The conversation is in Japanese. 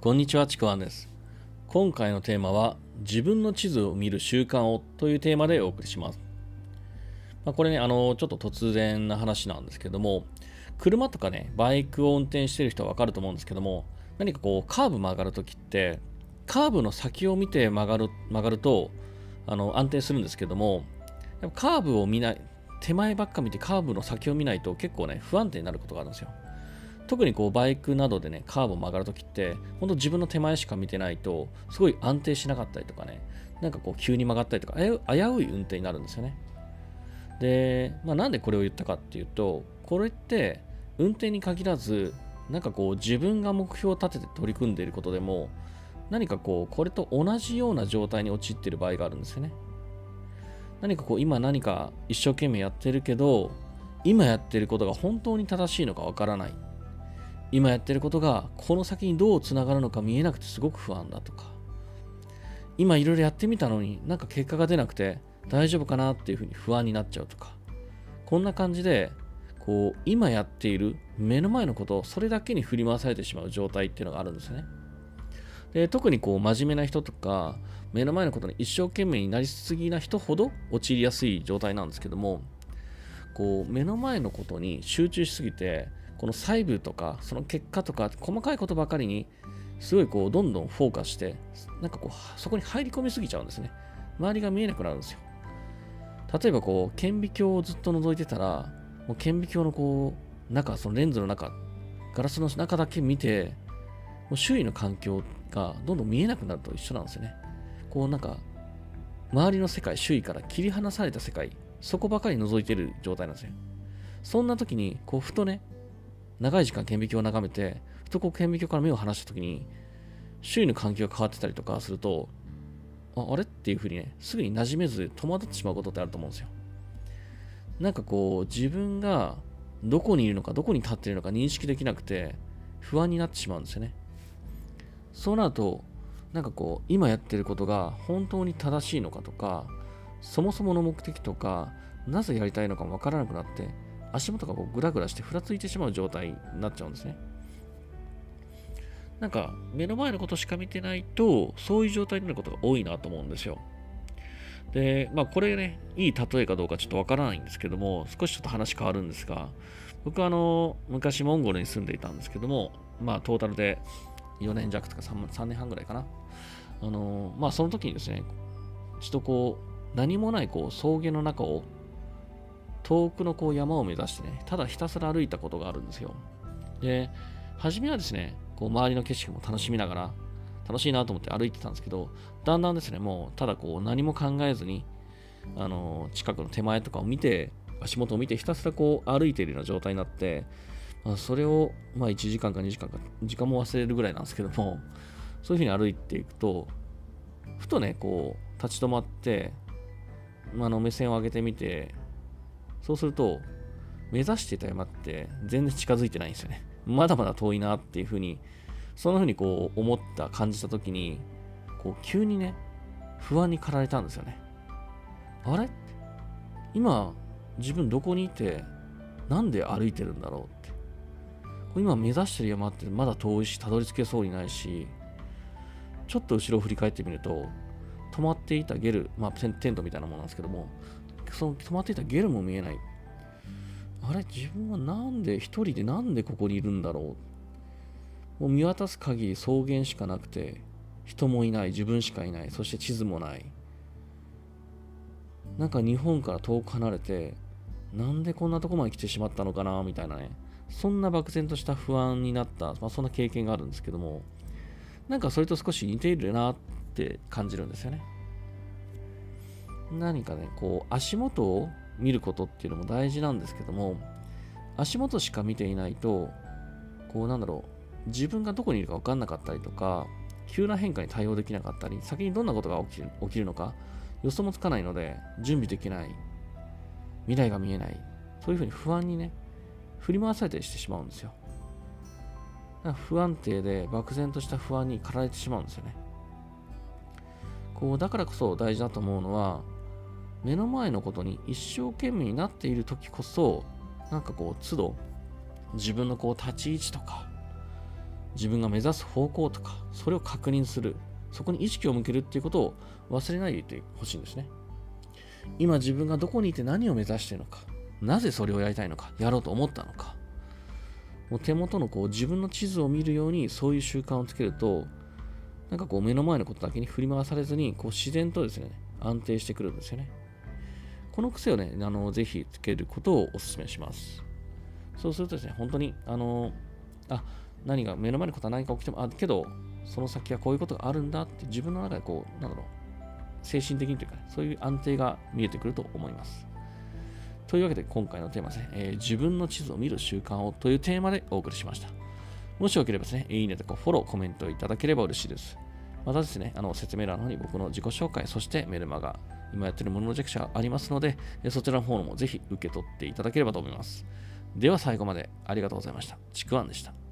こんにちは、ちくわんです。今回のテーマは、自分の地図を見る習慣をというテーマでお送りします。まあ、これね、あの、ちょっと突然な話なんですけども、車とかね、バイクを運転してる人はわかると思うんですけども、何かこう、カーブ曲がるときって、カーブの先を見て曲がる、曲がると、あの、安定するんですけども、カーブを見ない、手前ばっか見てカーブの先を見ないと結構ね、不安定になることがあるんですよ。特にこうバイクなどでね、カーブを曲がるときって、本当自分の手前しか見てないと、すごい安定しなかったりとかね、なんかこう急に曲がったりとか、危うい運転になるんですよね。で、まあ、なんでこれを言ったかっていうと、これって運転に限らず、なんかこう自分が目標を立てて取り組んでいることでも、何かこう、これと同じような状態に陥っている場合があるんですよね。何かこう、今何か一生懸命やってるけど、今やってることが本当に正しいのかわからない。今やってることがこの先にどうつながるのか見えなくてすごく不安だとか。今いろいろやってみたのになんか結果が出なくて大丈夫かなっていうふうに不安になっちゃうとか。こんな感じでこう今やっている目の前のことそれだけに振り回されてしまう状態っていうのがあるんですね。で特にこう真面目な人とか目の前のことに一生懸命になりすぎな人ほど陥りやすい状態なんですけどもこう目の前のことに集中しすぎてこの細部とかその結果とか細かいことばかりにすごいこうどんどんフォーカスしてなんかこうそこに入り込みすぎちゃうんですね。周りが見えなくなるんですよ。例えばこう顕微鏡をずっと覗いてたらもう顕微鏡のこう中そのレンズの中ガラスの中だけ見てもう周囲の環境がどんどん見えなくなると一緒なんですよねこうなんか周りの世界周囲から切り離された世界そこばかり覗いてる状態なんですよそんな時にこうふとね長い時間顕微鏡を眺めて、ふとこう顕微鏡から目を離した時に、周囲の環境が変わってたりとかすると、ああれっていうふうにね、すぐに馴染めず戸惑ってしまうことってあると思うんですよ。なんかこう、自分がどこにいるのか、どこに立っているのか認識できなくて、不安になってしまうんですよね。そうなると、なんかこう、今やってることが本当に正しいのかとか、そもそもの目的とか、なぜやりたいのかもわからなくなって、足元がこうグラグラしてふらついてしまう状態になっちゃうんですね。なんか目の前のことしか見てないとそういう状態になることが多いなと思うんですよ。で、まあこれね、いい例えかどうかちょっとわからないんですけども、少しちょっと話変わるんですが、僕はあの、昔モンゴルに住んでいたんですけども、まあトータルで4年弱とか 3, 3年半ぐらいかな。あの、まあその時にですね、ちょっとこう、何もないこう草原の中を遠くのこう山を目指してね、ただひたすら歩いたことがあるんですよ。で、初めはですね、こう周りの景色も楽しみながら、楽しいなと思って歩いてたんですけど、だんだんですね、もうただこう何も考えずに、あの近くの手前とかを見て、足元を見てひたすらこう歩いているような状態になって、まあ、それをまあ1時間か2時間か、時間も忘れるぐらいなんですけども、そういうふうに歩いていくと、ふとね、こう立ち止まって、あの目線を上げてみて、そうすると、目指していた山って全然近づいてないんですよね。まだまだ遠いなっていうふうに、そんなふうにこう思った、感じたときに、こう急にね、不安に駆られたんですよね。あれ？今、自分どこにいて、なんで歩いてるんだろう？今目指してる山ってまだ遠いし、たどり着けそうにないし、ちょっと後ろを振り返ってみると、止まっていたゲル、まあ、テントみたいなものなんですけども、その止まっていたゲルも見えない。あれ、自分はなんで、一人でなんでここにいるんだろう。もう見渡す限り草原しかなくて、人もいない、自分しかいない、そして地図もない。なんか日本から遠く離れて、なんでこんなとこまで来てしまったのかな、みたいなね。そんな漠然とした不安になった、まあ、そんな経験があるんですけども、なんかそれと少し似ているなって感じるんですよね。何かね、こう、足元を見ることっていうのも大事なんですけども、足元しか見ていないと、こう、なんだろう、自分がどこにいるか分かんなかったりとか、急な変化に対応できなかったり、先にどんなことが起きる起きるのか、予想もつかないので、準備できない、未来が見えない、そういうふうに不安にね、振り回されたりしてしまうんですよ。不安定で漠然とした不安に駆られてしまうんですよね。こうだからこそ大事だと思うのは目の前のことに一生懸命になっている時こそなんかこう都度自分のこう立ち位置とか、自分が目指す方向とか、それを確認する。そこに意識を向けるっていうことを忘れないでいてほしいんですね。今自分がどこにいて何を目指しているのか、なぜそれをやりたいのか、やろうと思ったのか、もう手元のこう自分の地図を見るようにそういう習慣をつけると、なんかこう目の前のことだけに振り回されずに、こう自然とですね、安定してくるんですよね。この癖をね、あのぜひつけることをお勧めします。そうするとですね、本当に、あの、あ、何が、目の前のことは何か起きても、あ、けど、その先はこういうことがあるんだって自分の中でこう、なんだろう、精神的にというか、そういう安定が見えてくると思います。というわけで今回のテーマですね、えー、自分の地図を見る習慣をというテーマでお送りしました。もしよければですね、いいねとかフォロー、コメントいただければ嬉しいです。またですね、あの説明欄の方に僕の自己紹介、そしてメルマガ、今やってるモノロジェクションありますので、そちらの方もぜひ受け取っていただければと思います。では最後までありがとうございました。ちくわんでした。